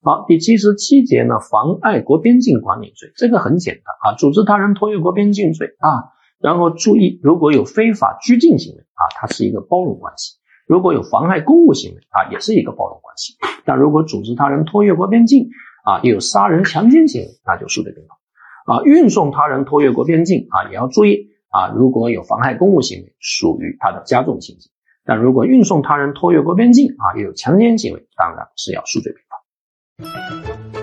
好，第七十七节呢，妨碍国边境管理罪，这个很简单啊，组织他人偷越国边境罪啊。然后注意，如果有非法拘禁行为啊，它是一个包容关系；如果有妨害公务行为啊，也是一个包容关系。但如果组织他人偷越国边境啊，又有杀人、强奸行为，那就数罪并罚啊。运送他人偷越国边境啊，也要注意啊，如果有妨害公务行为，属于他的加重情节；但如果运送他人偷越国边境啊，又有强奸行为，当然是要数罪并罚。Thank you.